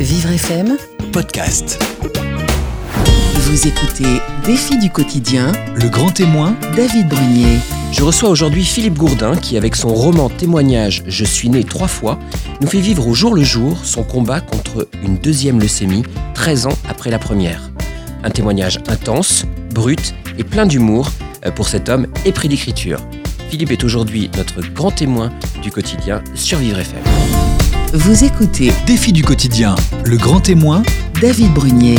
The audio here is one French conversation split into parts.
Vivre FM, podcast. vous écoutez Défi du quotidien, Le grand témoin, David Brunier. Je reçois aujourd'hui Philippe Gourdin qui, avec son roman témoignage Je suis né trois fois, nous fait vivre au jour le jour son combat contre une deuxième leucémie 13 ans après la première. Un témoignage intense, brut et plein d'humour euh, pour cet homme épris d'écriture. Philippe est aujourd'hui notre grand témoin du quotidien sur Vivre FM. Vous écoutez défi du quotidien. Le grand témoin, David Brunier.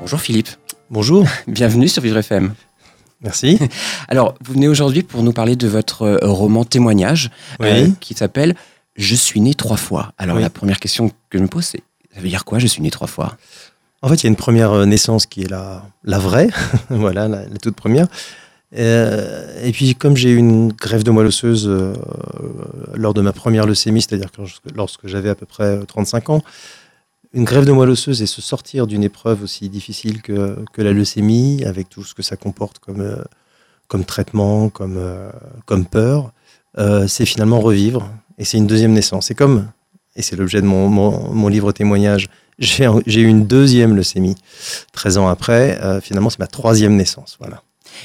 Bonjour Philippe, Bonjour, bienvenue sur Vivre FM. merci. Alors, vous venez aujourd'hui pour nous parler de votre euh, roman témoignage euh, qui s'appelle Je suis né trois fois. Alors, Oui. la première question que je me pose, c'est ça veut dire quoi, je suis né trois fois? En fait, il y a une première euh, naissance qui est la, la vraie, voilà, la, la toute première. Euh, et puis, comme j'ai eu une grève de moelle osseuse euh, lors de ma première leucémie, c'est-à-dire que lorsque, j'avais à peu près euh, 35 ans, une grève de moelle osseuse et se sortir d'une épreuve aussi difficile que, que la leucémie, avec tout ce que ça comporte comme, euh, comme traitement, comme, euh, comme peur, euh, c'est finalement revivre. Et c'est une deuxième naissance. C'est comme, et c'est l'objet de mon, mon, mon livre témoignage, j'ai eu une deuxième leucémie 13 ans après. Euh, finalement, c'est ma troisième naissance. Voilà.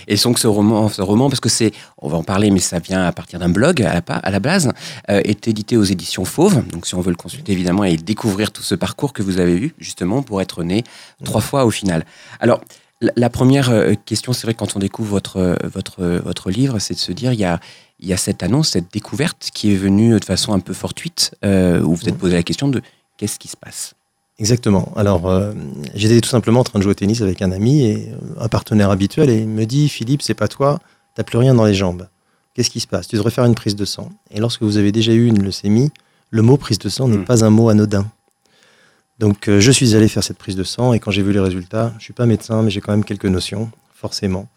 Et donc, ce roman, ce roman parce que c'est, on va en parler, mais ça vient à partir d'un blog à la, pa- à la base, euh, est édité aux éditions Fauve. Donc, si on veut le consulter, évidemment, et découvrir tout ce parcours que vous avez eu, justement, pour être né trois fois au final. Alors, la, première euh, question, c'est vrai, quand on découvre votre, euh, votre, votre livre, c'est de se dire, il y a, il y a cette annonce, cette découverte qui est venue de façon un peu fortuite, euh, où vous êtes posé la question de qu'est-ce qui se passe? Exactement. Alors, euh, j'étais tout simplement en train de jouer au tennis avec un ami et euh, un partenaire habituel et il me dit Philippe, c'est pas toi, t'as plus rien dans les jambes. Qu'est-ce qui se passe? Tu devrais faire une prise de sang. Et lorsque vous avez déjà eu une leucémie, le mot prise de sang n'est Mm. pas un mot anodin. Donc, euh, je suis allé faire cette prise de sang et quand j'ai vu les résultats, je suis pas médecin, mais j'ai quand même quelques notions, forcément.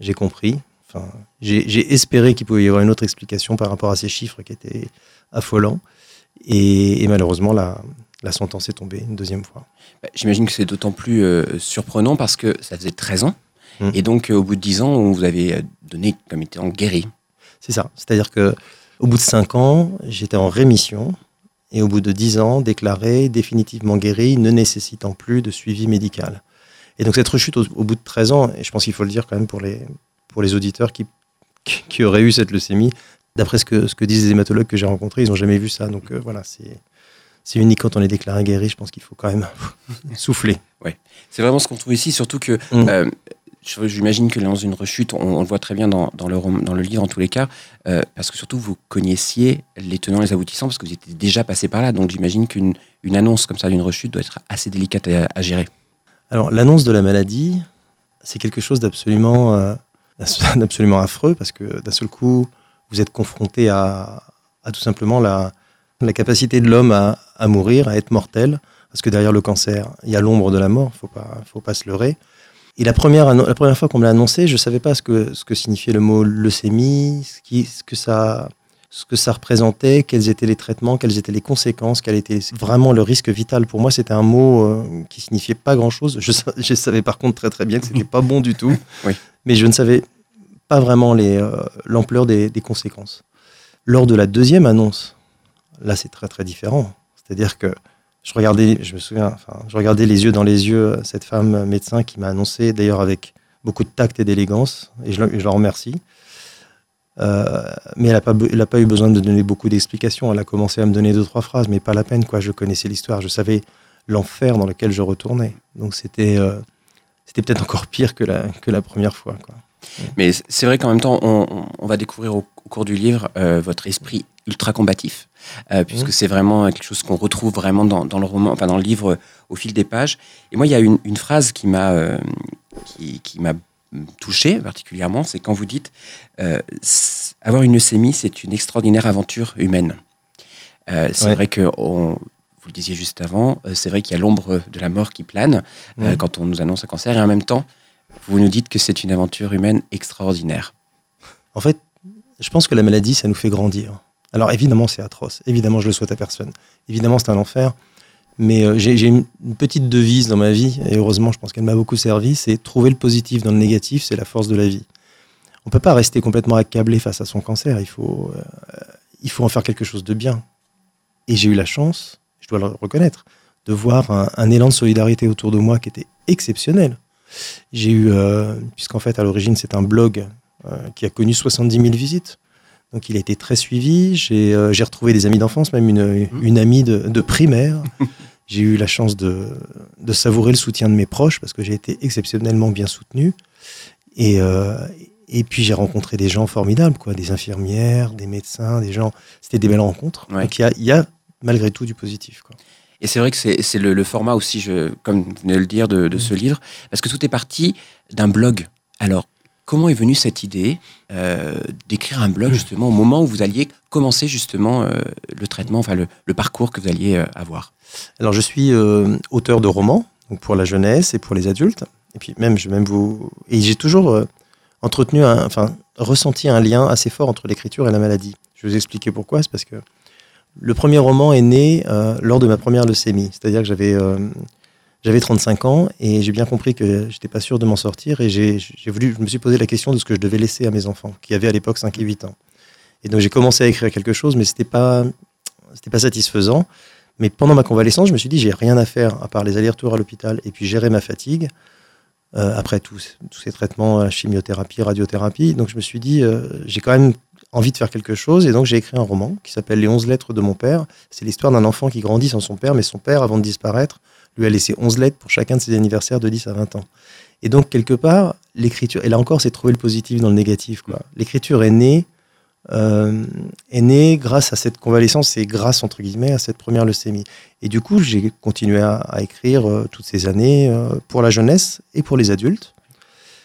J'ai compris. Enfin, j'ai j'ai espéré qu'il pouvait y avoir une autre explication par rapport à ces chiffres qui étaient affolants. Et, et malheureusement, la, la sentence est tombée une deuxième fois. Bah, J'imagine que c'est d'autant plus euh, surprenant parce que ça faisait 13 ans. Mm. Et donc, euh, au bout de 10 ans, on vous avait euh, donné comme étant guéri. C'est ça. C'est-à-dire que au bout de 5 ans, j'étais en rémission et au bout de 10 ans, déclaré définitivement guéri, ne nécessitant plus de suivi médical. Et donc cette rechute au, au bout de 13 ans, et je pense qu'il faut le dire quand même pour les, pour les auditeurs qui, qui, qui auraient eu cette leucémie, d'après ce que, ce que disent les hématologues que j'ai rencontrés, ils n'ont jamais vu ça. Donc euh, voilà, c'est c'est unique quand on est déclaré guéri, je pense qu'il faut quand même souffler. C'est vraiment ce qu'on trouve ici, surtout que Mm. euh, j'imagine que dans une rechute, on, on le voit très bien dans, dans le, dans le livre en tous les cas, euh, parce que surtout vous connaissiez les tenants et les aboutissants, parce que vous étiez déjà passé par là. Donc j'imagine qu'une une annonce comme ça d'une rechute doit être assez délicate à, à gérer. Alors, l'annonce de la maladie, c'est quelque chose d'absolument euh, affreux parce que d'un seul coup, vous êtes confronté à, à tout simplement la, la capacité de l'homme à, à mourir, à être mortel. Parce que derrière le cancer, il y a l'ombre de la mort, faut pas, faut pas se leurrer. Et la première, la première fois qu'on me l'a annoncé, je ne savais pas ce que, ce que signifiait le mot leucémie, ce, qui, ce, que ça, ce que ça représentait, quels étaient les traitements, quelles étaient les conséquences, quel était vraiment le risque vital. Pour moi, c'était un mot euh, qui signifiait pas grand-chose. Je, sa- je savais par contre très très bien que c'était pas bon du tout, Oui. mais je ne savais pas vraiment euh, l'ampleur des, des conséquences. Lors de la deuxième annonce, là c'est très très différent. C'est-à-dire que je regardais, je me souviens, je regardais les yeux dans les yeux euh, cette femme euh, médecin qui m'a annoncé, d'ailleurs avec beaucoup de tact et d'élégance, et je, la remercie. Euh, mais elle n'a pas, eu besoin de donner beaucoup d'explications. Elle a commencé à me donner deux, trois phrases, mais pas la peine. Quoi. Je connaissais l'histoire, je savais l'enfer dans lequel je retournais. Donc c'était peut-être encore pire que la, première fois. Quoi. Mais c'est vrai qu'en même temps, on, va découvrir au, cours du livre votre esprit ultra combatif, euh, puisque Mhm. c'est vraiment quelque chose qu'on retrouve vraiment dans, dans le roman, enfin dans le livre euh, au fil des pages. Et moi, il y a une, une phrase qui m'a euh, qui, qui m'a touché particulièrement, c'est quand vous dites euh, avoir une leucémie, c'est une extraordinaire aventure humaine. C'est Ouais. vrai que on- vous le disiez juste avant, c'est vrai qu'il y a l'ombre de la mort qui plane quand on nous annonce un cancer, et en même temps, vous nous dites que c'est une aventure humaine extraordinaire. En fait, je pense que la maladie, ça nous fait grandir. Alors évidemment, c'est atroce. Évidemment, je le souhaite à personne. Évidemment, c'est un enfer. Mais euh, j'ai une petite devise dans ma vie, et heureusement, je pense qu'elle m'a beaucoup servi, c'est trouver le positif dans le négatif, c'est la force de la vie. On peut pas rester complètement accablé face à son cancer, il faut, euh, il faut en faire quelque chose de bien. Et j'ai eu la chance, je dois le reconnaître, de voir un, élan de solidarité autour de moi qui était exceptionnel. J'ai eu, euh, puisqu'en fait, à l'origine, c'est un blog qui a connu 70 000 visites. Donc, il a été très suivi. J'ai euh, retrouvé des amis d'enfance, même une, une amie de, de primaire. J'ai eu la chance de, de savourer le soutien de mes proches parce que j'ai été exceptionnellement bien soutenu. Et, euh, et puis, j'ai rencontré des gens formidables, quoi, des infirmières, des médecins, des gens. C'était des belles rencontres. Ouais. Donc, il y a, il y a malgré tout du positif. Quoi. Et c'est vrai que c'est le, le format aussi, je, comme vous venez de le dire, de, de ce livre, parce que tout est parti d'un blog. Alors, comment est venue cette idée euh, d'écrire un blog justement au moment où vous alliez commencer justement euh, le traitement, enfin le, le parcours que vous alliez euh, avoir? Alors, je suis auteur de romans, donc pour la jeunesse et pour les adultes. Et puis même, je même vous. Et j'ai toujours entretenu, un, enfin, ressenti un lien assez fort entre l'écriture et la maladie. Je vais vous expliquer pourquoi. C'est parce que le premier roman est né lors de ma première leucémie. C'est-à-dire que j'avais j'avais 35 ans et j'ai bien compris que j'étais pas sûr de m'en sortir et j'ai voulu, je me suis posé la question de ce que je devais laisser à mes enfants, qui avaient à l'époque 5 et 8 ans. Et donc j'ai commencé à écrire quelque chose, mais c'était pas c'était pas satisfaisant. Mais pendant ma convalescence, je me suis dit, j'ai rien à faire à part les allers-retours à l'hôpital et puis gérer ma fatigue. euh, après tous, tous ces traitements, chimiothérapie, radiothérapie. Donc je me suis dit, euh, j'ai quand même envie de faire quelque chose. Et donc j'ai écrit un roman qui s'appelle Les 11 lettres de mon père. C'est l'histoire d'un enfant qui grandit sans son père, mais son père, avant de disparaître, lui a laissé 11 lettres pour chacun de ses anniversaires de 10 à 20 ans. Et donc, quelque part, l'écriture, et là encore, c'est trouver le positif dans le négatif. L'écriture est née, euh, est grâce à cette convalescence et grâce, entre guillemets, à cette première leucémie. Et du coup, j'ai continué à, à écrire euh, toutes ces années euh, pour la jeunesse et pour les adultes.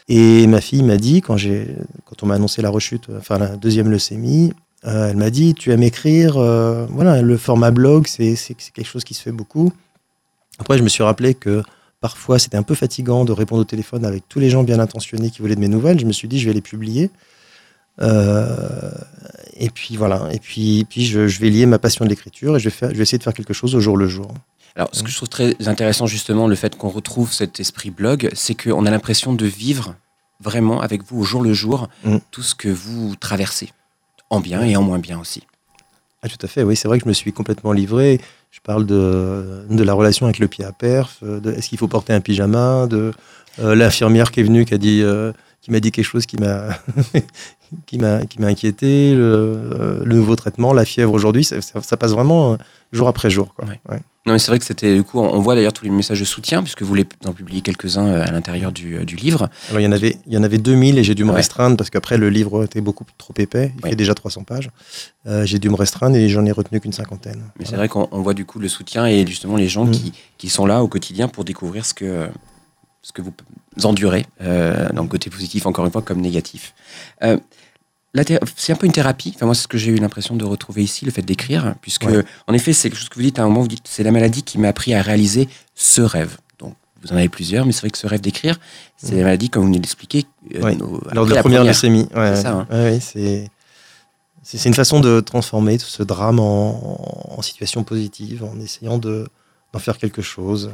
Et ma fille m'a dit, quand, on m'a annoncé la rechute, enfin la deuxième leucémie, euh, elle m'a dit, tu aimes écrire, euh, voilà, le format blog, c'est, quelque chose qui se fait beaucoup. Après, je me suis rappelé que parfois, c'était un peu fatigant de répondre au téléphone avec tous les gens bien intentionnés qui voulaient de mes nouvelles. Je me suis dit, je vais les publier. Euh, et puis voilà, et puis, je, vais lier ma passion de l'écriture et je vais essayer de faire quelque chose au jour le jour. Alors, ce que je trouve très intéressant, justement, le fait qu'on retrouve cet esprit blog, c'est qu'on a l'impression de vivre vraiment avec vous au jour le jour Mm. tout ce que vous traversez, en bien et en moins bien aussi. Ah, tout à fait, oui, c'est vrai que je me suis complètement livré. Je parle de, de la relation avec le pied à perf, euh, de est-ce qu'il faut porter un pyjama, de euh, l'infirmière qui est venue qui a dit, euh, qui m'a dit quelque chose qui m'a qui m'a qui m'a inquiété, le, le nouveau traitement, la fièvre aujourd'hui, ça, ça- ça passe vraiment euh, jour après jour. Quoi. Ouais. Ouais. Non, mais c'est vrai que c'était, du coup, on voit d'ailleurs tous les messages de soutien, puisque vous les en publiez quelques-uns euh, à l'intérieur du, euh, du livre. Alors il y en avait il y en avait 2000 et j'ai dû me Ouais. restreindre parce qu'après le livre était beaucoup trop épais, il fait déjà 300 pages. Euh, j'ai dû me restreindre et j'en ai retenu qu'une cinquantaine. Mais c'est vrai qu'on on voit du coup le soutien et justement les gens Mm. qui, qui sont là au quotidien pour découvrir ce que, ce que vous endurez, euh, dans le côté positif, encore une fois, comme négatif. Euh, c'est un peu une thérapie. Enfin, moi, c'est ce que j'ai eu l'impression de retrouver ici, le fait d'écrire, puisque, Ouais. en effet, c'est quelque chose que vous dites à un moment, vous dites c'est la maladie qui m'a appris à réaliser ce rêve. Donc, vous en avez plusieurs, mais c'est vrai que ce rêve d'écrire, c'est Mm. la maladie, comme vous venez d'expliquer. euh, Ouais. Lors de la, première leucémie. C'est ça, hein. c'est une façon de transformer tout ce drame en, en situation positive, en essayant de d'en faire quelque chose.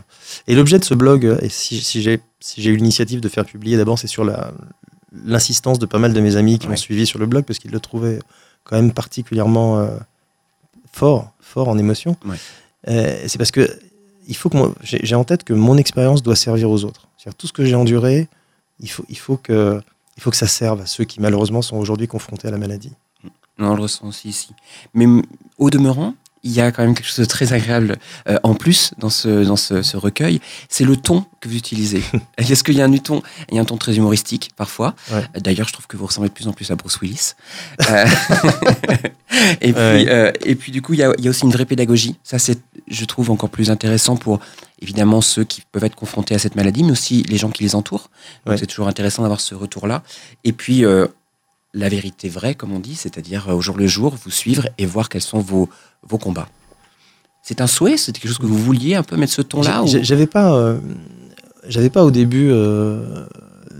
Et l'objet de ce blog, et si, si j'ai si eu l'initiative de faire publier, d'abord c'est sur l'insistance de pas mal de mes amis qui Ouais. m'ont suivi sur le blog parce qu'ils le trouvaient quand même particulièrement euh, fort, fort en émotion. Ouais. Euh, c'est parce que il faut que j'ai en tête que mon expérience doit servir aux autres. C'est-à-dire tout ce que j'ai enduré, il faut, il faut que il faut que ça serve à ceux qui malheureusement sont aujourd'hui confrontés à la maladie. On le ressent aussi ici. Mais au demeurant, il y a quand même quelque chose de très agréable euh, en plus dans ce, dans ce, ce recueil. C'est le ton que vous utilisez. Est-ce qu'il y a un ton Il y a un ton très humoristique parfois. Ouais. D'ailleurs, je trouve que vous ressemblez de plus en plus à Bruce Willis. Euh, et, puis, Ouais. euh, et puis, du coup, il y a, il y a aussi une vraie pédagogie. Ça, c'est, je trouve, encore plus intéressant pour évidemment ceux qui peuvent être confrontés à cette maladie, mais aussi les gens qui les entourent. Donc, Ouais. c'est toujours intéressant d'avoir ce retour-là. Et puis, euh, la vérité vraie, comme on dit, c'est-à-dire euh, au jour le jour, vous suivre et voir quels sont vos, vos combats. C'est un souhait C'était quelque chose que vous vouliez un peu mettre ce ton-là ou- J'avais pas, euh, j'avais pas au début euh,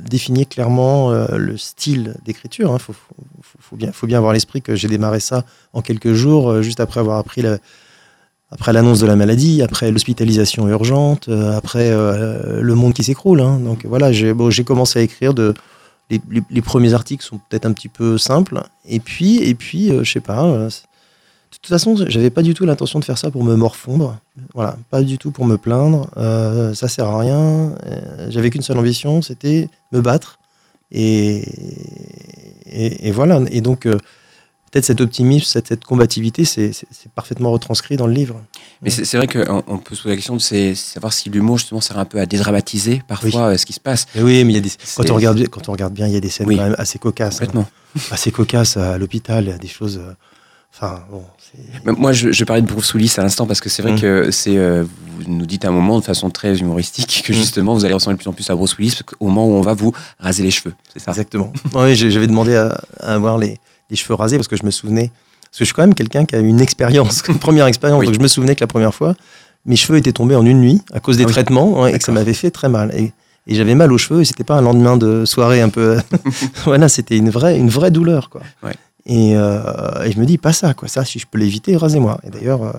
défini clairement euh, le style d'écriture. Il faut, faut, faut- faut bien, faut bien avoir l'esprit que j'ai démarré ça en quelques jours, juste après avoir appris la, après l'annonce de la maladie, après l'hospitalisation urgente, après le monde qui s'écroule. hein. Donc voilà, j'ai bon, j'ai commencé à écrire de les, premiers articles sont peut-être un petit peu simples, et puis et puis euh, je sais pas. euh, toute façon, j'avais pas du tout l'intention de faire ça pour me morfondre. Voilà, pas du tout pour me plaindre. Euh, ça sert à rien. Euh, j'avais qu'une seule ambition, c'était me battre. Et, et, et voilà. Et donc, peut-être cet optimisme, cette, cette combativité, c'est parfaitement retranscrit dans le livre. Mais c'est c'est vrai qu'on on peut se poser la question de savoir si l'humour justement sert un peu à dédramatiser parfois euh, ce qui se passe. Oui, mais il y a des, quand, on regarde, quand on regarde bien, il y a des scènes Oui. quand même assez cocasses. hein. Assez cocasses à l'hôpital, il y a des choses. euh, Enfin, bon. Moi, je, je parlais de Bruce Willis à l'instant parce que c'est vrai Mm. que c'est, euh, vous nous dites à un moment de façon très humoristique que Mm. justement vous allez ressembler de plus en plus à Bruce Willis au moment où on va vous raser les cheveux. C'est ça? Exactement. oui, j'avais demandé à, à avoir les, les cheveux rasés parce que je me souvenais. Parce que je suis quand même quelqu'un qui a une expérience, une première expérience. Oui. Donc je me souvenais que la première fois, mes cheveux étaient tombés en une nuit à cause des Ah oui. traitements ouais, et que ça m'avait fait très mal. Et, et j'avais mal aux cheveux et c'était pas un lendemain de soirée un peu. voilà, c'était une vraie, une vraie douleur. Quoi. Ouais. Et, euh, et je me dis, pas ça, quoi. Ça, si je peux l'éviter, rasez-moi. Et d'ailleurs, euh,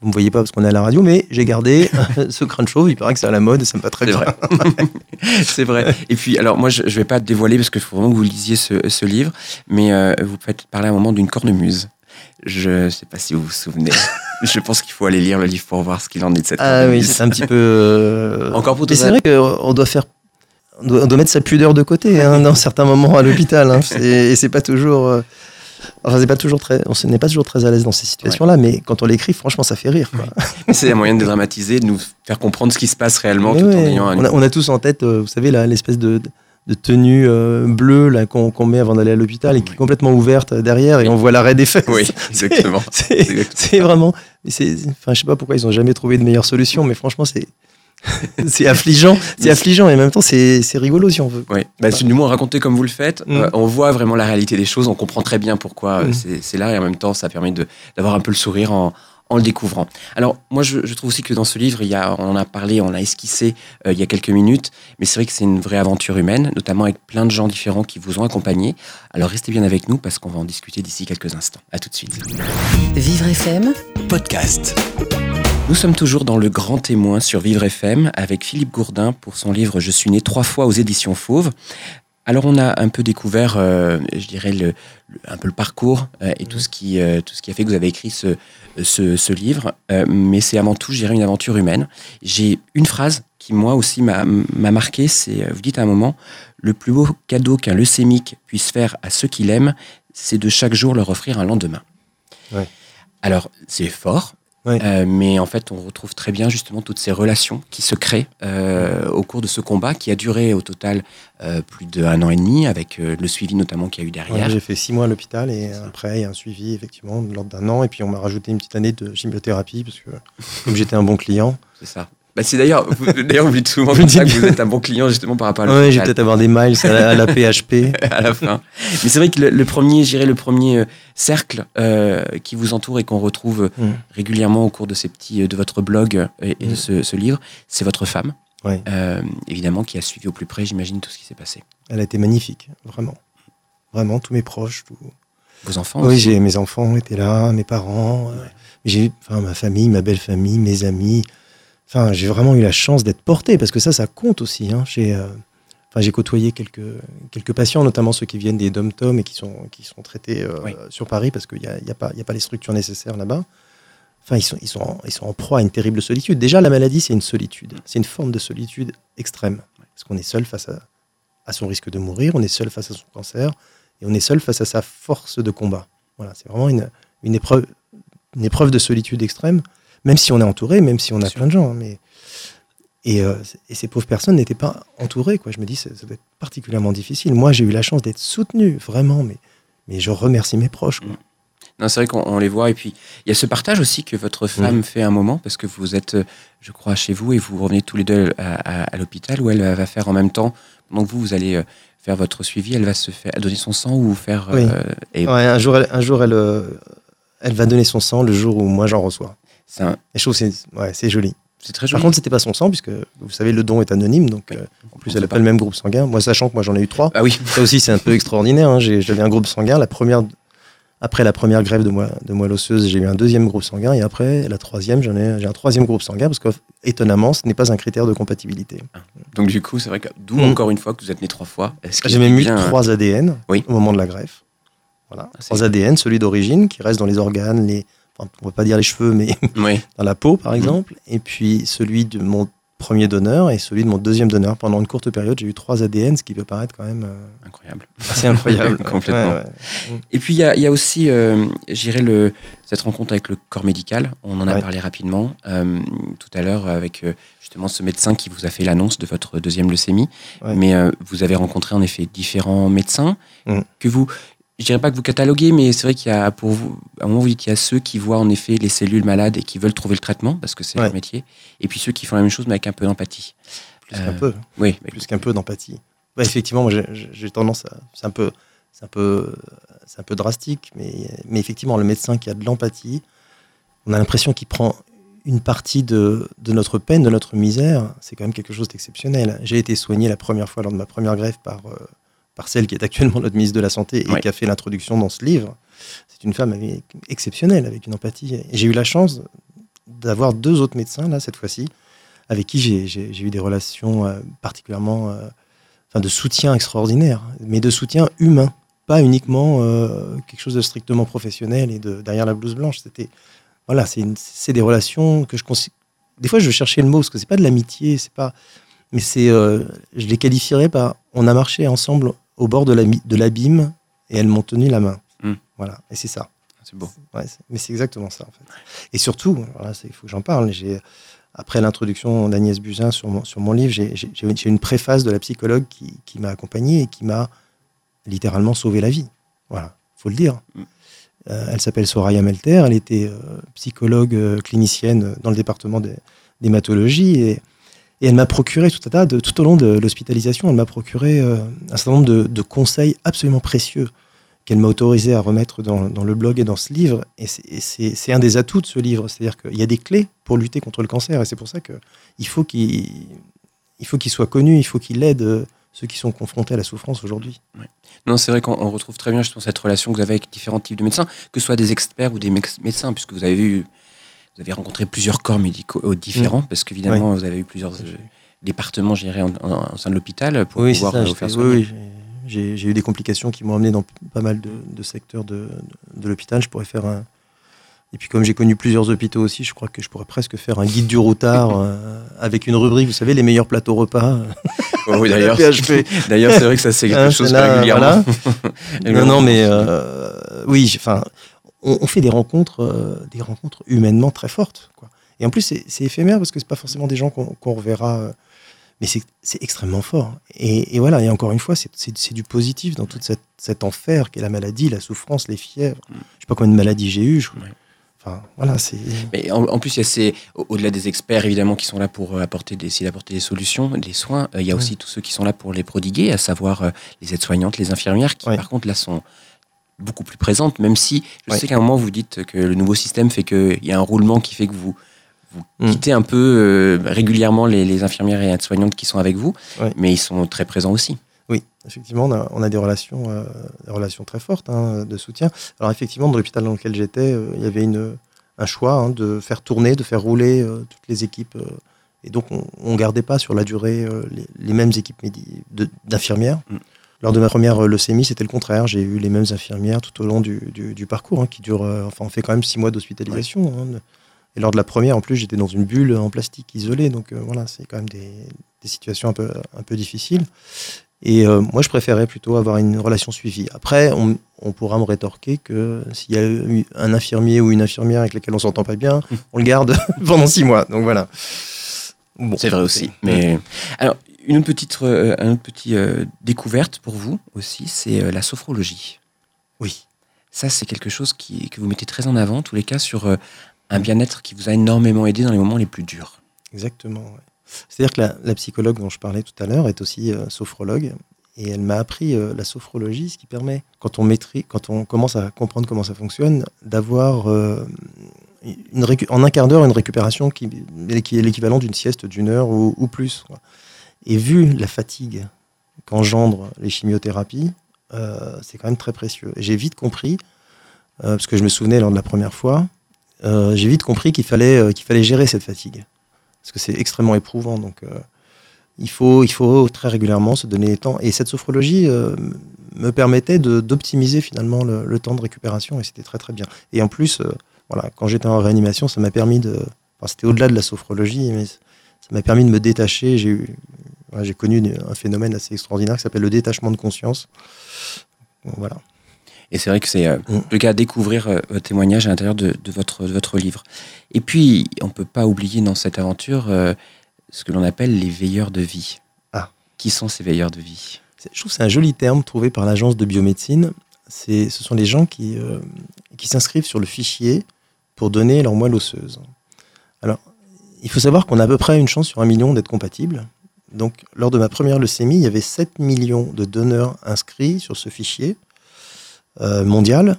vous me voyez pas parce qu'on est à la radio, mais j'ai gardé ce crâne chauve. Il paraît que c'est à la mode et ça me va très bien. vrai. c'est vrai. Et puis, alors moi, je, je vais pas dévoiler parce qu'il faut vraiment que vous lisiez ce, ce livre, mais euh, vous faites parler à un moment d'une cornemuse. Je sais pas si vous vous souvenez. je pense qu'il faut aller lire le livre pour voir ce qu'il en est de cette Ah oui, c'est un petit peu. euh, Encore pour toi, c'est vrai qu'on doit faire. On doit, mettre sa pudeur de côté hein, dans certains moments à l'hôpital. Hein, et c'est pas toujours. Enfin, c'est pas toujours très. On n'est pas toujours très à l'aise dans ces situations-là, mais quand on l'écrit, franchement, ça fait rire. Quoi. c'est un moyen de dramatiser, de nous faire comprendre ce qui se passe réellement Mais tout en ayant un. on, a, on a tous en tête, euh, vous savez, là, l'espèce de, de tenue euh, bleue là, qu'on met avant d'aller à l'hôpital et qui est complètement ouverte euh, derrière et on voit l'arrêt des fesses. Oui, exactement. C'est vraiment. mais c'est- Enfin, je sais pas pourquoi ils ont jamais trouvé de meilleure solution, mais franchement, c'est. c'est affligeant, c'est affligeant et en même temps c'est c'est rigolo si on veut. Oui, bah, c'est du moins raconté comme vous le faites. Mm. euh, on voit vraiment la réalité des choses, on comprend très bien pourquoi euh, Mm. c'est- c'est là et en même temps ça permet de- d'avoir un peu le sourire en, en le découvrant. Alors moi je, je trouve aussi que dans ce livre, il y a, on en a parlé, on l'a esquissé euh, il y a quelques minutes, mais c'est vrai que c'est une vraie aventure humaine, notamment avec plein de gens différents qui vous ont accompagné. Alors restez bien avec nous parce qu'on va en discuter d'ici quelques instants. À tout de suite. Vivre FM, Podcast. Nous sommes toujours dans le grand témoin sur Vivre FM avec Philippe Gourdin pour son livre Je suis né trois fois aux éditions Fauve. Alors on a un peu découvert, euh, je dirais, le, le- un peu le parcours euh, et tout ce, qui, euh, tout ce qui a fait que vous avez écrit ce, ce, ce livre, mais c'est avant tout, je dirais, une aventure humaine. J'ai une phrase qui, moi aussi, m'a m'a marqué, c'est, vous dites à un moment, le plus beau cadeau qu'un leucémique puisse faire à ceux qu'il aime, c'est de chaque jour leur offrir un lendemain. Ouais. Alors, c'est fort, Euh, mais en fait, on retrouve très bien justement toutes ces relations qui se créent euh, au cours de ce combat qui a duré au total euh, plus d'un an et demi, avec le suivi notamment qu'il y a eu Ouais, derrière. J'ai fait six mois à l'hôpital et après il y a un suivi effectivement de l'ordre d'un an et puis on m'a rajouté une petite année de chimiothérapie parce que comme j'étais un bon client. C'est ça. Bah, c'est d'ailleurs, d'ailleurs, vous dites souvent comme ça que vous êtes un bon client justement par rapport à Ouais, je vais peut-être avoir des miles à la, à la PHP. à la fin. Mais c'est vrai que le, le premier, j'irais le premier euh, cercle euh, qui vous entoure et qu'on retrouve euh, Mm. régulièrement au cours de ces petits, de votre blog et, et de Mm. ce, ce livre, c'est votre femme, Ouais. Euh, évidemment, qui a suivi au plus près, j'imagine, tout ce qui s'est passé. Elle a été magnifique, vraiment. Vraiment, tous mes proches. Tout... Vos enfants Oui, aussi. j'ai mes enfants étaient là, mes parents, euh, j'ai enfin ma famille, ma belle famille, mes amis. Enfin, j'ai vraiment eu la chance d'être porté parce que ça, ça compte aussi. Hein. J'ai, euh, enfin, j'ai côtoyé quelques quelques patients, notamment ceux qui viennent des dom-tom et qui sont qui sont traités euh, Oui. sur Paris parce qu'il y a, y a pas y a pas les structures nécessaires là-bas. Enfin, ils sont ils sont en, ils sont en proie à une terrible solitude. Déjà, la maladie, c'est une solitude. C'est une forme de solitude extrême parce qu'on est seul face à à son risque de mourir, on est seul face à son cancer et on est seul face à sa force de combat. Voilà, c'est vraiment une, une, épreuve, une épreuve de solitude extrême, même si on est entouré, même si on a Bien sûr. plein de gens. hein, Mais... Et, euh, et ces pauvres personnes n'étaient pas entourées. Quoi. Je me dis, ça, ça doit être particulièrement difficile. Moi, j'ai eu la chance d'être soutenu, vraiment, mais, mais je remercie mes proches. Quoi. Non, c'est vrai qu'on on les voit. Et puis, il y a ce partage aussi que votre femme fait un moment, parce que vous êtes, euh, je crois, chez vous et vous revenez tous les deux à, à- à l'hôpital, où elle va faire en même temps, que vous, vous allez euh, faire votre suivi, elle va se faire donner son sang ou faire. Oui. euh, et Ouais, un jour, elle, un jour elle, euh, elle va donner son sang le jour où moi j'en reçois. C'est un- Et je trouve que c'est ouais, joli. c'est très Par joli. contre, c'était pas son sang, puisque vous savez, le don est anonyme, donc euh, en plus, elle n'a pas. le même groupe sanguin. Moi, sachant que moi j'en ai eu trois. Ah oui, Ça aussi, c'est un peu extraordinaire. hein. J'avais un groupe sanguin. La première, après la première grève de, moi, de moelle osseuse, j'ai eu un deuxième groupe sanguin. Et après, la troisième, j'en ai, j'ai un troisième groupe sanguin parce qu'étonnamment, ce n'est pas un critère de compatibilité. donc du coup, c'est vrai que d'où Mm. encore une fois que vous êtes né trois fois. Que J'ai même eu bien- trois ADN Oui. au moment de la greffe. Voilà. Ah, Trois ADN, celui d'origine qui reste dans les organes, les, enfin, on va pas dire les cheveux, mais Oui. dans la peau, par Mhm. exemple. Et puis celui de mon premier donneur et celui de mon deuxième donneur. Pendant une courte période, j'ai eu trois ADN, ce qui peut paraître quand même euh, Incroyable. assez incroyable. Complètement. Ouais, ouais. Et puis il y a, il y a aussi, euh, j'irai le cette rencontre avec le corps médical. On en a Ouais. parlé rapidement euh, tout à l'heure avec euh, justement ce médecin qui vous a fait l'annonce de votre deuxième leucémie. Mais vous avez rencontré en effet différents médecins Mm. que vous, je dirais pas que vous cataloguez, mais c'est vrai qu'il y a pour vous, à un moment vous dites qu'il y a ceux qui voient en effet les cellules malades et qui veulent trouver le traitement parce que c'est Ouais. leur métier, et puis ceux qui font la même chose mais avec un peu d'empathie. Plus Euh, qu'un peu. Oui, mais- plus qu'un peu d'empathie. Effectivement, moi, j'ai- tendance à. C'est un peu, c'est un peu, c'est un peu drastique, mais, mais effectivement, le médecin qui a de l'empathie, on a l'impression qu'il prend une partie de, de notre peine, de notre misère. C'est quand même quelque chose d'exceptionnel. J'ai été soigné la première fois lors de ma première greffe par, euh, par celle qui est actuellement notre ministre de la Santé et qui a fait l'introduction dans ce livre. C'est une femme avec- exceptionnelle, avec une empathie. J'ai eu la chance d'avoir deux autres médecins, là, cette fois-ci, avec qui j'ai- eu des relations euh, particulièrement euh, enfin, de soutien extraordinaire, mais de soutien humain, pas uniquement euh, quelque chose de strictement professionnel et de derrière la blouse blanche. C'était voilà, c'est des relations que je. Des fois, je cherchais le mot parce que c'est pas de l'amitié, c'est pas, mais c'est, je les qualifierais par, on a marché ensemble au bord de l'abîme et elles m'ont tenu la main. Mm. Voilà, et c'est ça. c'est beau. Ouais, mais c'est exactement ça en fait. Et surtout, il faut que j'en parle. J'ai après l'introduction d'Agnès Buzyn sur mon, sur mon livre, j'ai une- préface de la psychologue qui, qui m'a accompagné et qui m'a littéralement sauvé la vie. Voilà, faut le dire. Mm. Euh, elle s'appelle Soraya Melter. Elle était euh, psychologue euh, clinicienne dans le département d'hématologie et, et elle m'a procuré tout un tas de tout au long de l'hospitalisation. Elle m'a procuré euh, un certain nombre de, conseils absolument précieux qu'elle m'a autorisé à remettre dans, le blog et dans ce livre. Et c'est- un des atouts de ce livre. C'est-à-dire qu'il y a des clés pour lutter contre le cancer. Et c'est pour ça qu'il faut qu'il qu'il soit connu, il faut qu'il aide euh, ceux qui sont confrontés à la souffrance aujourd'hui. Non, c'est vrai qu'on on retrouve très bien justement cette relation que vous avez avec différents types de médecins, que ce soit des experts ou des médecins, puisque vous avez eu, vous avez rencontré plusieurs corps médicaux euh, différents, parce qu'évidemment vous avez eu plusieurs euh, départements gérés en, sein de l'hôpital pour Oui, pouvoir ça. euh, vous faire soigner. oui, oui, j'ai j'ai eu des complications qui m'ont amené dans pas mal de, de secteurs de, de l'hôpital. Je pourrais faire un. Et puis, comme j'ai connu plusieurs hôpitaux aussi, je crois que je pourrais presque faire un guide du routard euh, avec une rubrique, vous savez, les meilleurs plateaux repas. Oh, oui, d'ailleurs, c'est vrai que ça c'est quelque Hein, chose là, régulièrement. voilà. Non, non, mais euh, oui, enfin, on, on fait des rencontres, euh, des rencontres humainement très fortes. Quoi. Et en plus, c'est éphémère parce que c'est pas forcément des gens qu'on qu'on reverra, euh, mais c'est extrêmement fort. Et, et voilà. Et encore une fois, c'est- du positif dans cette, cet enfer qu'est la maladie, la souffrance, les fièvres. Je sais pas combien de maladies j'ai eu. je- Ouais. Enfin, voilà, c'est. Mais en, en plus, il y a ces, au- au-delà des experts évidemment qui sont là pour euh, apporter des, essayer d'apporter des solutions, des soins, euh, il y a Ouais. aussi tous ceux qui sont là pour les prodiguer, à savoir euh, les aides-soignantes, les infirmières, qui Ouais. par contre là sont beaucoup plus présentes, même si je Ouais. sais qu'à un moment vous dites que le nouveau système fait qu'il y a un roulement qui fait que vous, vous Mm. quittez un peu euh, régulièrement les, les infirmières et aides-soignantes qui sont avec vous, Ouais. mais ils sont très présents aussi. Oui, effectivement, on a, on a des relations, euh, des relations très fortes hein, de soutien. Alors effectivement, dans l'hôpital dans lequel j'étais, euh, il y avait une, un choix hein, de faire tourner, de faire rouler toutes les équipes. et donc, on ne gardait pas sur la durée les, les mêmes équipes d'infirmières. Mm. Lors de ma première euh, leucémie, c'était le contraire. J'ai eu les mêmes infirmières tout au long du, du- du parcours, hein, qui dure, euh, enfin, on fait quand même six mois d'hospitalisation. hein. Et lors de la première, en plus, j'étais dans une bulle en plastique isolée. Donc euh, voilà, c'est quand même des, des situations un peu, un peu difficiles. Et euh, moi, je préférais plutôt avoir une relation suivie. Après, on, on pourra me rétorquer que s'il y a eu un infirmier ou une infirmière avec lesquels on s'entend pas bien, on le garde pendant six mois. Donc voilà. Bon, C'est vrai aussi. Mais alors, une autre petite, euh, une petite euh, découverte pour vous aussi, c'est euh, la sophrologie. Oui. Ça, c'est quelque chose qui, que vous mettez très en avant, en tous les cas, sur un bien-être qui vous a énormément aidé dans les moments les plus durs. Exactement. ouais. C'est-à-dire que la, la psychologue dont je parlais tout à l'heure est aussi sophrologue. Et elle m'a appris la sophrologie, ce qui permet, quand on, maîtrise, quand on commence à comprendre comment ça fonctionne, d'avoir en un quart d'heure une récupération qui, qui est l'équivalent d'une sieste d'une heure ou, ou plus. quoi. Et vu la fatigue qu'engendrent les chimiothérapies, euh, c'est quand même très précieux. J'ai vite compris, euh, parce que je me souvenais lors de la première fois, euh, j'ai vite compris qu'il fallait, qu'il fallait gérer cette fatigue parce que c'est extrêmement éprouvant. Donc, il, faut, il faut très régulièrement se donner les temps. Et cette sophrologie me permettait d'optimiser finalement le, temps de récupération, et c'était très très bien. Et en plus, voilà, quand j'étais en réanimation, ça m'a permis de. C'était au-delà de la sophrologie, mais ça m'a permis de me détacher. J'ai j'ai connu un phénomène assez extraordinaire qui s'appelle le détachement de conscience. Voilà. Et c'est vrai que c'est euh, Mm. le cas à découvrir euh, votre témoignage à l'intérieur de, de votre, de votre livre. Et puis, on ne peut pas oublier dans cette aventure euh, ce que l'on appelle les veilleurs de vie. Ah. Qui sont ces veilleurs de vie? Je trouve que c'est un joli terme trouvé par l'agence de biomédecine. C'est, ce sont les gens qui, euh, qui s'inscrivent sur le fichier pour donner leur moelle osseuse. Alors, il faut savoir qu'on a à peu près une chance sur un million d'être compatibles. Donc, lors de ma première leucémie, il y avait 7 millions de donneurs inscrits sur ce fichier euh, mondial.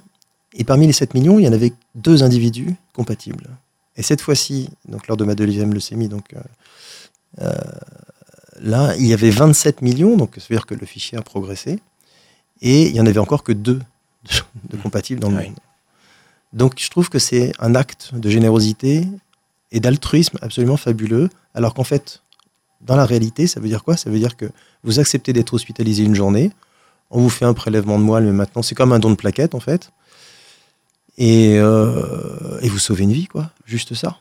Et parmi les 7 millions, il y en avait deux individus compatibles. Et cette fois-ci, donc lors de ma deuxième leucémie, donc, euh, euh, là, il y avait 27 millions, donc ça veut dire que le fichier a progressé. Et il n'y en avait encore que deux de, de compatibles dans le Oui. monde. Donc je trouve que c'est un acte de générosité et d'altruisme absolument fabuleux, alors qu'en fait, dans la réalité, ça veut dire quoi? Ça veut dire que vous acceptez d'être hospitalisé une journée, on vous fait un prélèvement de moelle, mais maintenant c'est comme un don de plaquette en fait, et, euh, et vous sauvez une vie, quoi, juste ça.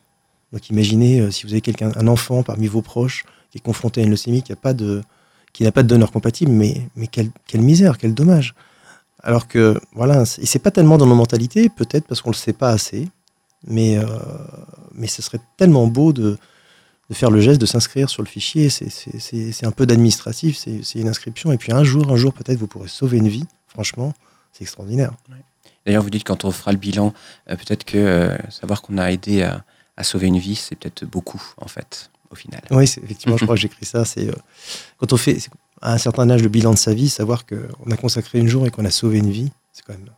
Donc imaginez euh, si vous avez quelqu'un, un enfant parmi vos proches qui est confronté à une leucémie qui n'a pas de, pas de donneur compatible, mais, mais quelle, quelle misère, quel dommage. Alors que, voilà, et c'est pas tellement dans nos mentalités, peut-être parce qu'on le sait pas assez, mais, euh, mais ce serait tellement beau de, de faire le geste de s'inscrire sur le fichier. C'est- un peu d'administratif, c'est une inscription, et puis un jour, un jour, peut-être vous pourrez sauver une vie. Franchement, c'est extraordinaire. D'ailleurs, vous dites quand on fera le bilan, euh, peut-être que euh, savoir qu'on a aidé à, à sauver une vie, c'est peut-être beaucoup, en fait, au final. Oui, effectivement, je crois que j'écris ça. C'est euh, quand on fait à un certain âge le bilan de sa vie, savoir qu'on a consacré une jour et qu'on a sauvé une vie, c'est quand même,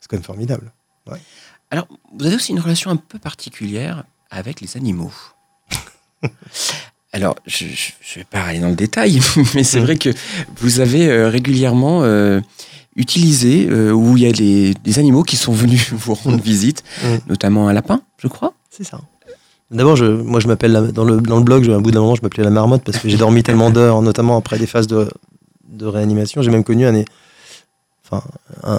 c'est quand même formidable. Alors, vous avez aussi une relation un peu particulière avec les animaux. Alors, je ne vais pas aller dans le détail, mais c'est Mm. vrai que vous avez euh, régulièrement euh, utilisé, euh, où il y a des, des animaux qui sont venus vous rendre visite, Mm. notamment un lapin, je crois. C'est ça. D'abord, je, moi, je m'appelle dans le, dans le blog, à un bout d'un moment, je m'appelais la marmotte parce que j'ai dormi tellement d'heures, notamment après des phases de, de réanimation. J'ai même connu un, enfin, un,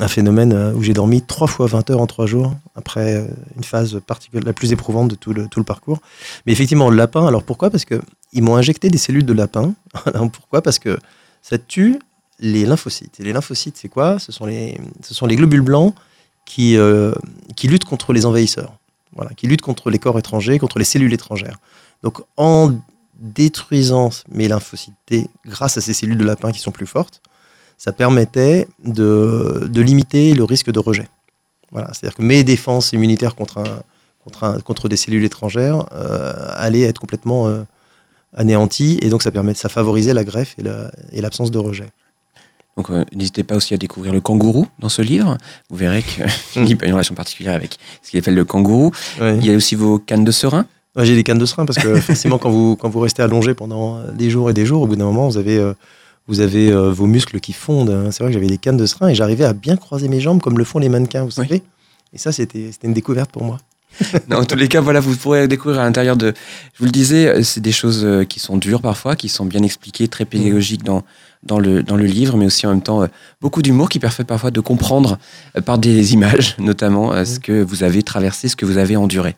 un phénomène euh, où j'ai dormi trois fois 20 heures en trois jours après euh, une phase particulière, la plus éprouvante de tout le, tout le parcours. Mais effectivement, le lapin, alors pourquoi? Parce qu'ils m'ont injecté des cellules de lapin. Pourquoi? Parce que ça tue les lymphocytes. Et les lymphocytes, c'est quoi? Ce sont, les, ce sont les globules blancs qui, euh, qui luttent contre les envahisseurs. Voilà, qui luttent contre les corps étrangers, contre les cellules étrangères. Donc, en détruisant mes lymphocytes T grâce à ces cellules de lapin qui sont plus fortes, ça permettait de, de limiter le risque de rejet. Voilà, c'est-à-dire que mes défenses immunitaires contre, un, contre, un- contre des cellules étrangères euh, allaient être complètement euh, anéanties, et donc ça, permet, ça favorisait la greffe et la- et l'absence de rejet. Donc, euh, n'hésitez pas aussi à découvrir le kangourou dans ce livre. Vous verrez que Philippe a une relation particulière avec ce qu'il appelle le kangourou. Ouais. Il y a aussi vos cannes de. Ouais, J'ai des cannes de serin parce que forcément, quand vous, quand vous restez allongé pendant des jours et des jours, au bout d'un moment, vous avez, vous avez euh, vos muscles qui fondent. hein. C'est vrai que j'avais des cannes de serin et j'arrivais à bien croiser mes jambes comme le font les mannequins, vous Oui. savez. Et ça, c'était une découverte pour moi. Dans tous les cas, voilà, vous pourrez découvrir à l'intérieur de. Je vous le disais, euh, c'est des choses euh, qui sont dures parfois, qui sont bien expliquées, très pédagogiques dans, dans, le, dans le livre, mais aussi en même temps beaucoup d'humour qui permet parfois de comprendre par des images, notamment ce que vous avez traversé, ce que vous avez enduré.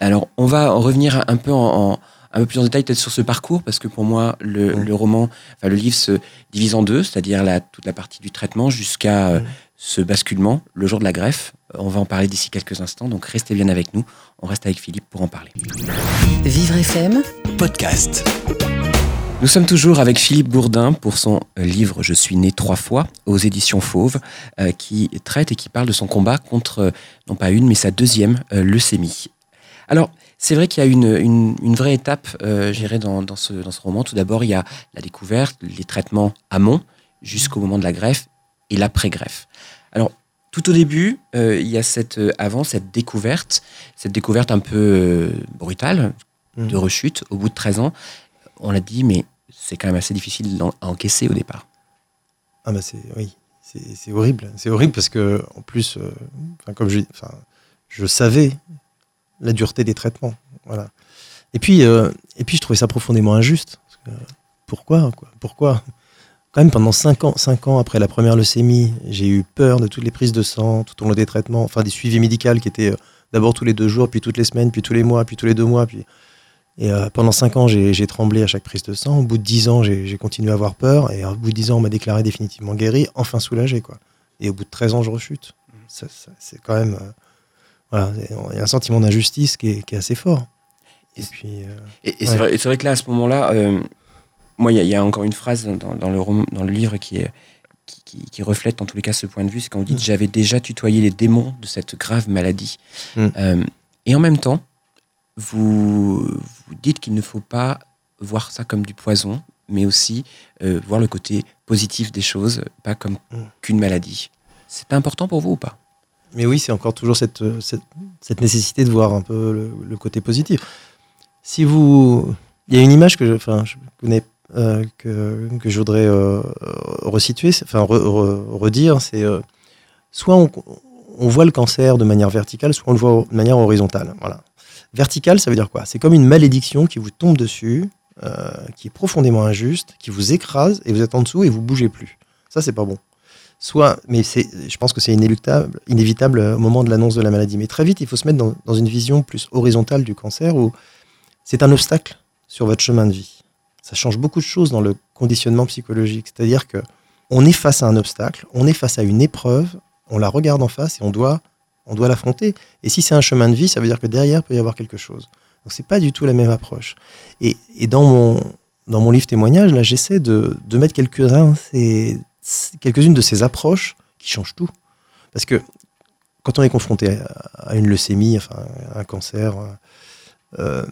Alors, on va en revenir un peu en, en- un peu plus en détail peut-être sur ce parcours, parce que pour moi, le, le roman, enfin le livre se divise en deux, c'est-à-dire la, toute la partie du traitement jusqu'à euh, ce basculement, le jour de la greffe. On va en parler d'ici quelques instants, donc restez bien avec nous. On reste avec Philippe pour en parler. Vivre FM, Podcast. Nous sommes toujours avec Philippe Gourdin pour son euh, livre Je suis né trois fois aux éditions Fauve, euh, qui traite et qui parle de son combat contre, non pas une, mais sa deuxième euh, leucémie. Alors, c'est vrai qu'il y a une, une, une vraie étape, euh, dans, dans, ce, dans ce roman. Tout d'abord, il y a la découverte, les traitements amont, jusqu'au moment de la greffe et l'après-greffe. Alors, tout au début, euh, il y a cette, euh, avant cette découverte, cette découverte un peu euh, brutale, Mhm. de rechute, au bout de 13 ans. On l'a dit, mais c'est quand même assez difficile à encaisser au départ. Ah bah c'est oui, c'est horrible. C'est horrible parce que en plus, euh, comme je, je savais la dureté des traitements. Voilà. Et puis, euh, et puis je trouvais ça profondément injuste. Pourquoi quoi? Pourquoi? Quand même pendant 5 ans, 5 ans après la première leucémie, j'ai eu peur de toutes les prises de sang, tout au long des traitements, enfin des suivis médicaux qui étaient euh, d'abord tous les deux jours, puis toutes les semaines, puis tous les mois, puis tous les deux mois. Puis... Et euh, pendant 5 ans, j'ai tremblé à chaque prise de sang. Au bout de 10 ans, j'ai continué à avoir peur. Et au bout de 10 ans, on m'a déclaré définitivement guéri, enfin soulagé. Quoi. Et au bout de 13 ans, je rechute. C'est quand même. Voilà, il y a un sentiment d'injustice qui, est, assez fort. Et, puis. et, c'est vrai, que là, à ce moment-là, moi, il y, a encore une phrase dans, le, dans le livre qui, est, qui, reflète en tous les cas ce point de vue, c'est quand vous dites mm. j'avais déjà tutoyé les démons de cette grave maladie. Mm. Euh, et en même temps, vous, vous dites qu'il ne faut pas voir ça comme du poison, mais aussi euh, voir le côté positif des choses, pas comme mm. qu'une maladie. C'est important pour vous ou pas? Mais oui, c'est encore toujours cette, cette, nécessité de voir un peu le, côté positif. Si vous... Il y a une image que je, enfin, je connais euh, que, que, je voudrais euh, resituer, enfin redire, c'est euh, soit on, on, voit le cancer de manière verticale, soit on le voit de manière horizontale. Voilà. Vertical, ça veut dire quoi? C'est comme une malédiction qui vous tombe dessus, qui est profondément injuste, qui vous écrase et vous êtes en dessous et vous bougez plus. Ça, c'est pas bon. Soit, mais je pense que c'est inéluctable, inévitable au moment de l'annonce de la maladie. Mais très vite, il faut se mettre dans, dans une vision plus horizontale du cancer où c'est un obstacle sur votre chemin de vie ça change beaucoup de choses dans le conditionnement psychologique. C'est-à-dire que on est face à un obstacle, on est face à une épreuve, on la regarde en face et on doit, on doit l'affronter. Et si c'est un chemin de vie, ça veut dire que derrière peut y avoir quelque chose. Donc c'est pas du tout la même approche. Et, et dans mon dans mon livre témoignage, là, j'essaie de, de mettre quelques-uns, quelques-unes de ces approches qui changent tout. Parce que quand on est confronté à une leucémie, enfin, un cancer, euh,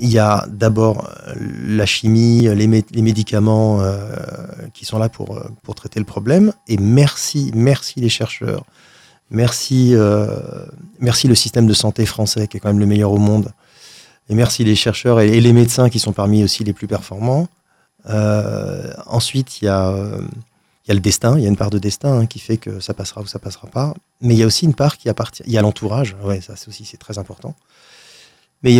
il y a d'abord euh, la chimie, les, médicaments euh, qui sont là pour, pour traiter le problème. Et merci, merci les chercheurs. Merci, merci le système de santé français qui est quand même le meilleur au monde. Et merci les chercheurs et, les médecins qui sont parmi aussi les plus performants. ensuite, il y a, il y a le destin, il y a une part de destin hein, qui fait que ça passera ou ça passera pas. Mais il y a aussi une part qui appartient. Il y a l'entourage, ouais, ça aussi c'est très important. Mais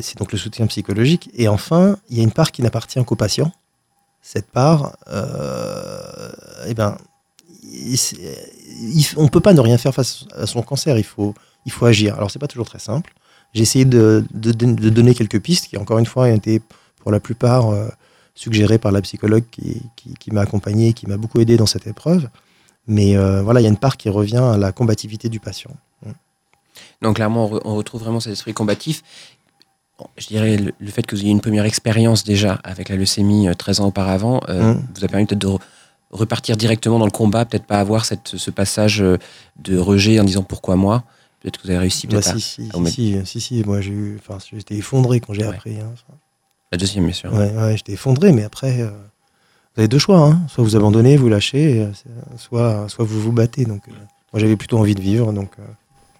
c'est donc le soutien psychologique. Et enfin, il y a une part qui n'appartient qu'au patient. Cette part, euh, eh ben, on ne peut pas ne rien faire face à son cancer. Il faut, il faut agir. Alors, c'est pas toujours très simple. J'ai essayé de, de, donner quelques pistes qui, encore une fois, ont été pour la plupart euh, suggérées par la psychologue qui, qui, m'a accompagné, qui m'a beaucoup aidé dans cette épreuve. Mais euh, voilà, il y a une part qui revient à la combativité du patient. Donc clairement, on, retrouve vraiment cet esprit combatif. je dirais le, fait que vous ayez une première expérience déjà avec la leucémie 13 euh, ans auparavant euh, mmh. vous a permis peut-être de repartir directement dans le combat, peut-être pas avoir cette, ce passage de rejet en disant pourquoi moi. Peut-être que vous avez réussi bah, si, si, si, si, moi j'ai eu, enfin, j'étais effondré quand j'ai appris. Hein, la deuxième, bien sûr. Ouais, ouais j'étais effondré, mais après, vous avez deux choix. Hein. Soit vous abandonnez, vous lâchez, soit, soit vous vous battez. Donc, moi j'avais plutôt envie de vivre, donc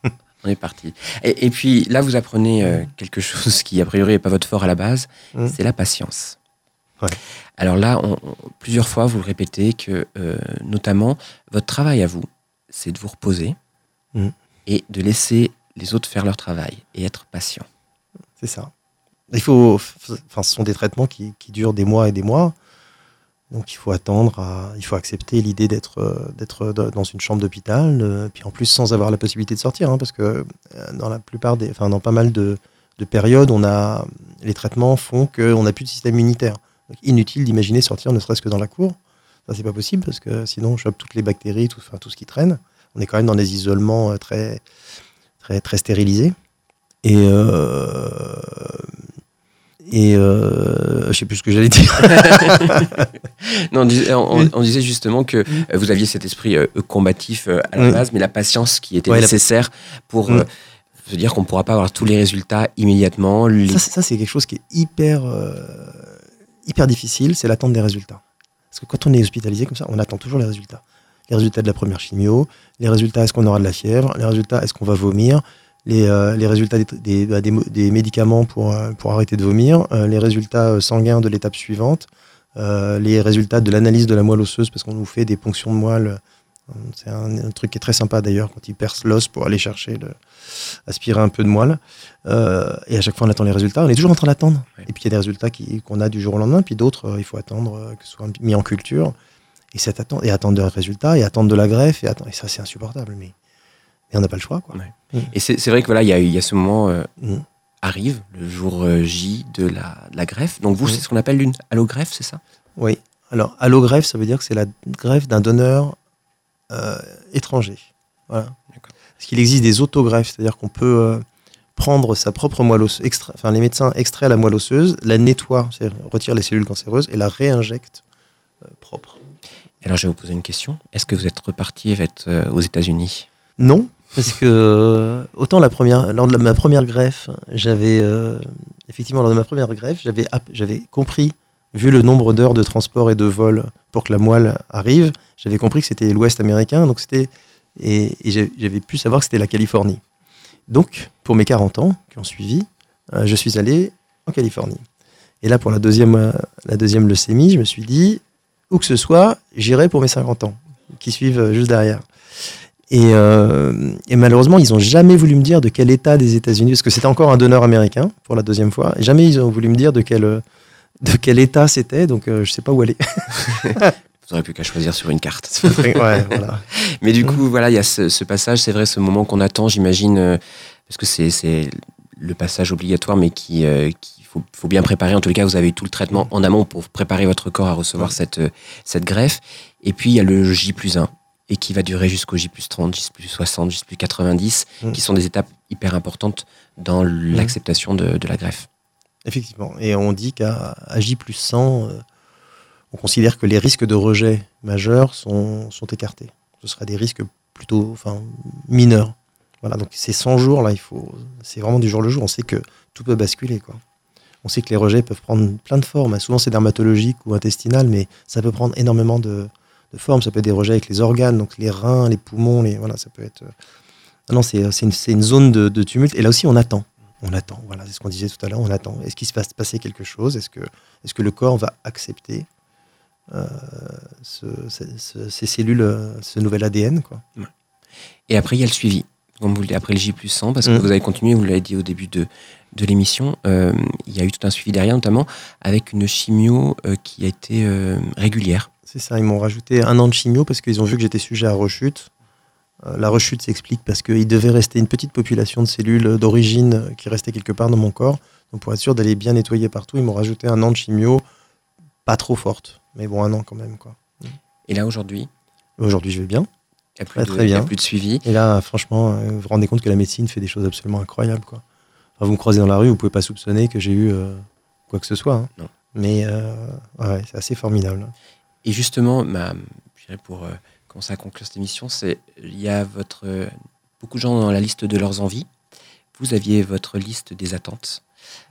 on est parti. Et, puis là, vous apprenez euh, quelque chose qui, a priori, n'est pas votre fort à la base, mmh. c'est la patience. Alors là, plusieurs fois, vous le répétez que, euh, notamment, votre travail à vous, c'est de vous reposer mmh. et de laisser les autres faire leur travail et être patient. C'est ça. Il faut, enfin, ce sont des traitements qui durent des mois et des mois. Donc il faut attendre, il faut accepter l'idée d'être euh, d'être dans une chambre d'hôpital, euh, puis en plus sans avoir la possibilité de sortir, hein, parce que euh, dans la plupart des, enfin dans pas mal de, périodes, on a les traitements font qu'on n'a plus de système immunitaire. Donc, inutile d'imaginer sortir ne serait-ce que dans la cour. Ça c'est pas possible parce que sinon on chope toutes les bactéries, tout, enfin, tout ce qui traîne. On est quand même dans des isolements très très très stérilisés. Et et euh, je sais plus ce que j'allais dire. non, on disait, justement que euh, vous aviez cet esprit euh, combatif euh, à la base, mais la patience qui était nécessaire pour mm. se dire qu'on ne pourra pas avoir tous les résultats immédiatement. Ça, c'est quelque chose qui est hyper, hyper difficile, c'est l'attente des résultats. Parce que quand on est hospitalisé comme ça, on attend toujours les résultats. Les résultats de la première chimio, les résultats est-ce qu'on aura de la fièvre, les résultats est-ce qu'on va vomir, les, euh, les résultats des, bah, des, des, médicaments pour, euh, pour arrêter de vomir, euh, les résultats sanguins de l'étape suivante, les résultats de l'analyse de la moelle osseuse, parce qu'on nous fait des ponctions de moelle C'est un, un truc qui est très sympa d'ailleurs quand ils percent l'os pour aller chercher, le, aspirer un peu de moelle. Euh, et à chaque fois, on attend les résultats. On est toujours en train d'attendre. Et puis il y a des résultats qu'on a du jour au lendemain, puis d'autres, euh, il faut attendre euh, que ce soit mis en culture. Et, cette attente, et attendre des résultats, et attendre de la greffe, et, attendre, et ça, c'est insupportable. Mais, mais on n'a pas le choix. Quoi. Ouais. Et c'est c'est vrai que voilà, il y, a- y a ce moment euh, Mm. arrive, le jour euh, J de la, de la greffe. Donc vous, Mm. c'est ce qu'on appelle une allogreffe, c'est ça? Oui. Alors, allogreffe, ça veut dire que c'est la greffe d'un donneur euh, étranger. Voilà. D'accord. Parce qu'il existe des autogreffes, c'est-à-dire qu'on peut euh, prendre sa propre moelle osseuse, extra- enfin les médecins extraient la moelle osseuse, la nettoient, c'est-à-dire retirent les cellules cancéreuses et la réinjectent propre. Alors je vais vous poser une question. Est-ce que vous êtes reparti être, aux États-Unis? Non, parce que euh, autant la première, lors de ma première greffe, j'avais euh, effectivement lors de ma première greffe, j'avais j'avais compris, vu le nombre d'heures de transport et de vol pour que la moelle arrive, j'avais compris que c'était l'Ouest américain, donc c'était et, j'avais pu savoir que c'était la Californie. Donc pour mes 40 ans qui ont suivi, euh, je suis allé en Californie. Et là pour la deuxième la deuxième leucémie, je me suis dit où que ce soit, j'irai pour mes 50 ans qui suivent juste derrière. Et, euh, et malheureusement, ils n'ont jamais voulu me dire de quel état des États-Unis, parce que c'était encore un donneur américain pour la deuxième fois. Et jamais ils ont voulu me dire de quel, euh, de quel état c'était, donc euh, je sais pas où aller. Vous n'aurez plus qu'à choisir sur une carte. ouais, voilà. Mais du coup, voilà, il y a ce, ce passage, c'est vrai, ce moment qu'on attend, j'imagine, euh, parce que c'est c'est le passage obligatoire, mais qui euh, qu'il faut, faut bien préparer. En tous les cas, vous avez eu tout le traitement en amont pour préparer votre corps à recevoir Ouais. cette, cette greffe. Et puis, il y a le J plus 1, et qui va durer jusqu'au J plus 30, J plus 60, J plus 90, Mm. qui sont des étapes hyper importantes dans l'acceptation de, de la greffe. Effectivement. Et on dit qu'à J plus 100, euh, on considère que les risques de rejet majeurs sont, sont écartés. Ce sera des risques plutôt enfin, mineurs. Voilà, donc ces 100 jours, là, il faut, c'est vraiment du jour le jour. On sait que tout peut basculer, quoi. On sait que les rejets peuvent prendre plein de formes. Souvent, c'est dermatologique ou intestinal, mais ça peut prendre énormément de, de formes. Ça peut être des rejets avec les organes, donc les reins, les poumons, les, voilà, ça peut être. euh, Ah non, c'est c'est une, une zone de, de tumulte. Et là aussi, on attend. On attend. Voilà, c'est ce qu'on disait tout à l'heure. On attend. Est-ce qu'il se va se passer quelque chose? Est-ce que, est que le corps va accepter euh, ce- ce- ce- ces cellules, euh, ce nouvel ADN quoi? Et après, il y a le suivi. Comme vous après le J plus 100, parce que Mm. vous avez continué, vous l'avez dit au début de, de l'émission, euh, il y a eu tout un suivi derrière, notamment avec une chimio euh, qui a été euh, régulière. C'est ça, ils m'ont rajouté un an de chimio parce qu'ils ont vu que j'étais sujet à rechute. La rechute s'explique parce qu'il devait rester une petite population de cellules d'origine qui restait quelque part dans mon corps. Donc pour être sûr d'aller bien nettoyer partout, ils m'ont rajouté un an de chimio, pas trop forte, mais bon, un an quand même. Quoi. Et là, aujourd'hui, Aujourd'hui, je vais bien. il n'y a, plus Très, de- a plus suivi. Et là, franchement, vous vous rendez compte que la médecine fait des choses absolument incroyables. Quoi. Vous me croisez dans la rue, vous pouvez pas soupçonner que j'ai eu euh, quoi que ce soit. hein. Non. Mais euh, ouais, c'est assez formidable. Et justement, ma, pour euh, commencer à conclure cette émission, c'est il y a votre beaucoup de gens dans la liste de leurs envies. Vous aviez votre liste des attentes.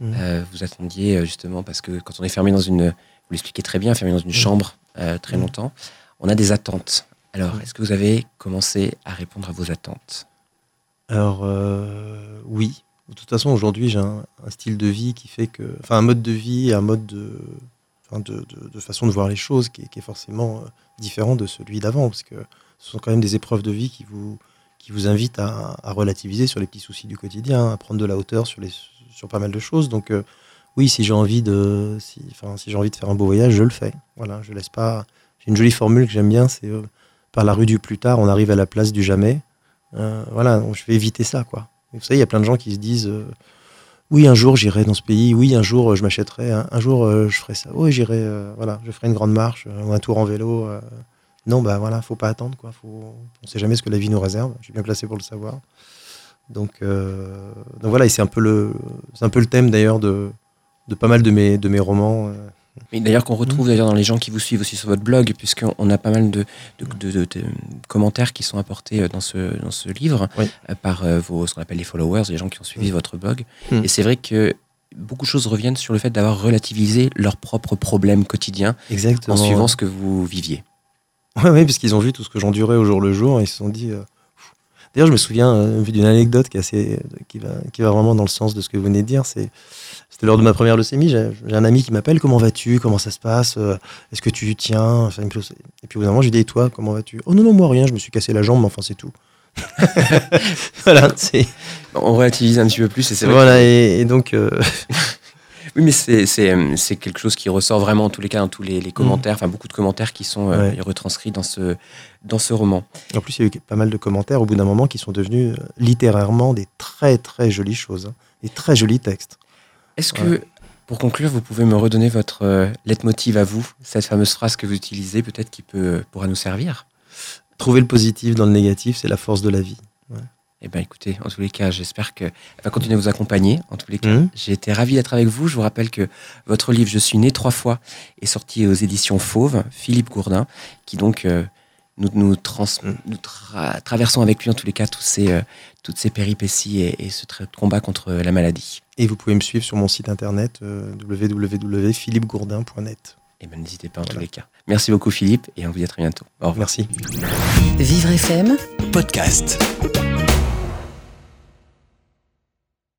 Euh, vous attendiez justement parce que quand on est fermé dans une, vous l'expliquez très bien, fermé dans une chambre euh, très Mhm. longtemps, on a des attentes. Alors, est-ce que vous avez commencé à répondre à vos attentes? Alors, euh, oui. De toute façon, aujourd'hui, j'ai un, style de vie qui fait que. Enfin, un mode de vie un mode de, façon de voir les choses qui est, forcément euh, différent de celui d'avant. Parce que ce sont quand même des épreuves de vie qui vous, invitent à, relativiser sur les petits soucis du quotidien, à prendre de la hauteur sur, pas mal de choses. Donc, euh, oui, si j'ai envie, de, si, j'ai envie de faire un beau voyage, je le fais. Voilà, je laisse pas. J'ai une jolie formule que j'aime bien c'est euh, par la rue du plus tard, on arrive à la place du jamais. Voilà, je vais éviter ça, quoi. Vous savez, il y a plein de gens qui se disent euh, oui, un jour j'irai dans ce pays, oui, un jour euh, je m'achèterai, un, jour euh, je ferai ça, oui, j'irai, voilà, je ferai une grande marche ou un tour en vélo. Non, bah voilà, faut pas attendre, quoi. Faut, on sait jamais ce que la vie nous réserve. Je suis bien placé pour le savoir. Donc, voilà, et c'est un peu le, thème d'ailleurs de, pas mal de mes romans. D'ailleurs qu'on retrouve Mm. d'ailleurs dans les gens qui vous suivent aussi sur votre blog, puisqu'on a pas mal de, de, de- de- de commentaires qui sont apportés euh, dans ce, dans ce livre Oui. euh, par euh, vos, ce qu'on appelle les followers, les gens qui ont suivi Mm. votre blog. Mm. Et c'est vrai que beaucoup de choses reviennent sur le fait d'avoir relativisé leurs propres problèmes quotidiens Exactement. en suivant ce que vous viviez. Ouais, ouais, parce qu'ils ont vu tout ce que j'endurais au jour le jour et ils se sont dit. euh. D'ailleurs, je me souviens euh, d'une anecdote qui, est assez, qui, va, qui va vraiment dans le sens de ce que vous venez de dire. C'est C'était lors de ma première leucémie. J'ai j'ai un ami qui m'appelle Comment vas-tu Comment ça se passe Euh, Est-ce que tu tiens Enfin, Et puis au bout d'un moment, je lui dis Et toi, comment vas-tu? Oh non, non, moi rien, je me suis cassé la jambe, mais enfin, c'est tout. voilà, c'est. On relativise un petit peu plus et c'est Voilà, et, et donc. euh, Oui, mais c'est- quelque chose qui ressort vraiment en tous les cas dans tous les, les commentaires, enfin beaucoup de commentaires qui sont euh, Ouais. retranscrits dans ce, dans ce roman. En plus, il y a eu pas mal de commentaires au bout d'un moment qui sont devenus euh, littérairement des très très jolies choses, hein, des très jolis textes. Est-ce que, Ouais. pour conclure, vous pouvez me redonner votre euh, leitmotiv à vous, cette fameuse phrase que vous utilisez, peut-être qui peut, pourra nous servir? Trouver le positif dans le négatif, c'est la force de la vie. Eh bien, écoutez, en tous les cas, j'espère que elle va continuer à vous accompagner. En tous les cas, Mhm. j'ai été ravi d'être avec vous. Je vous rappelle que votre livre Je suis né trois fois est sorti aux éditions Fauve, Philippe Gourdin, qui donc euh, nous, nous, trans- Mhm. nous tra- traversons avec lui en tous les cas tous ces, euh, toutes ces péripéties et, et ce combat contre la maladie. Et vous pouvez me suivre sur mon site internet euh, www.philippegourdin.net. Et bien, n'hésitez pas en Voilà. tous les cas. Merci beaucoup, Philippe, et on vous dit à très bientôt. Au revoir. Merci. Vivre FM Podcast.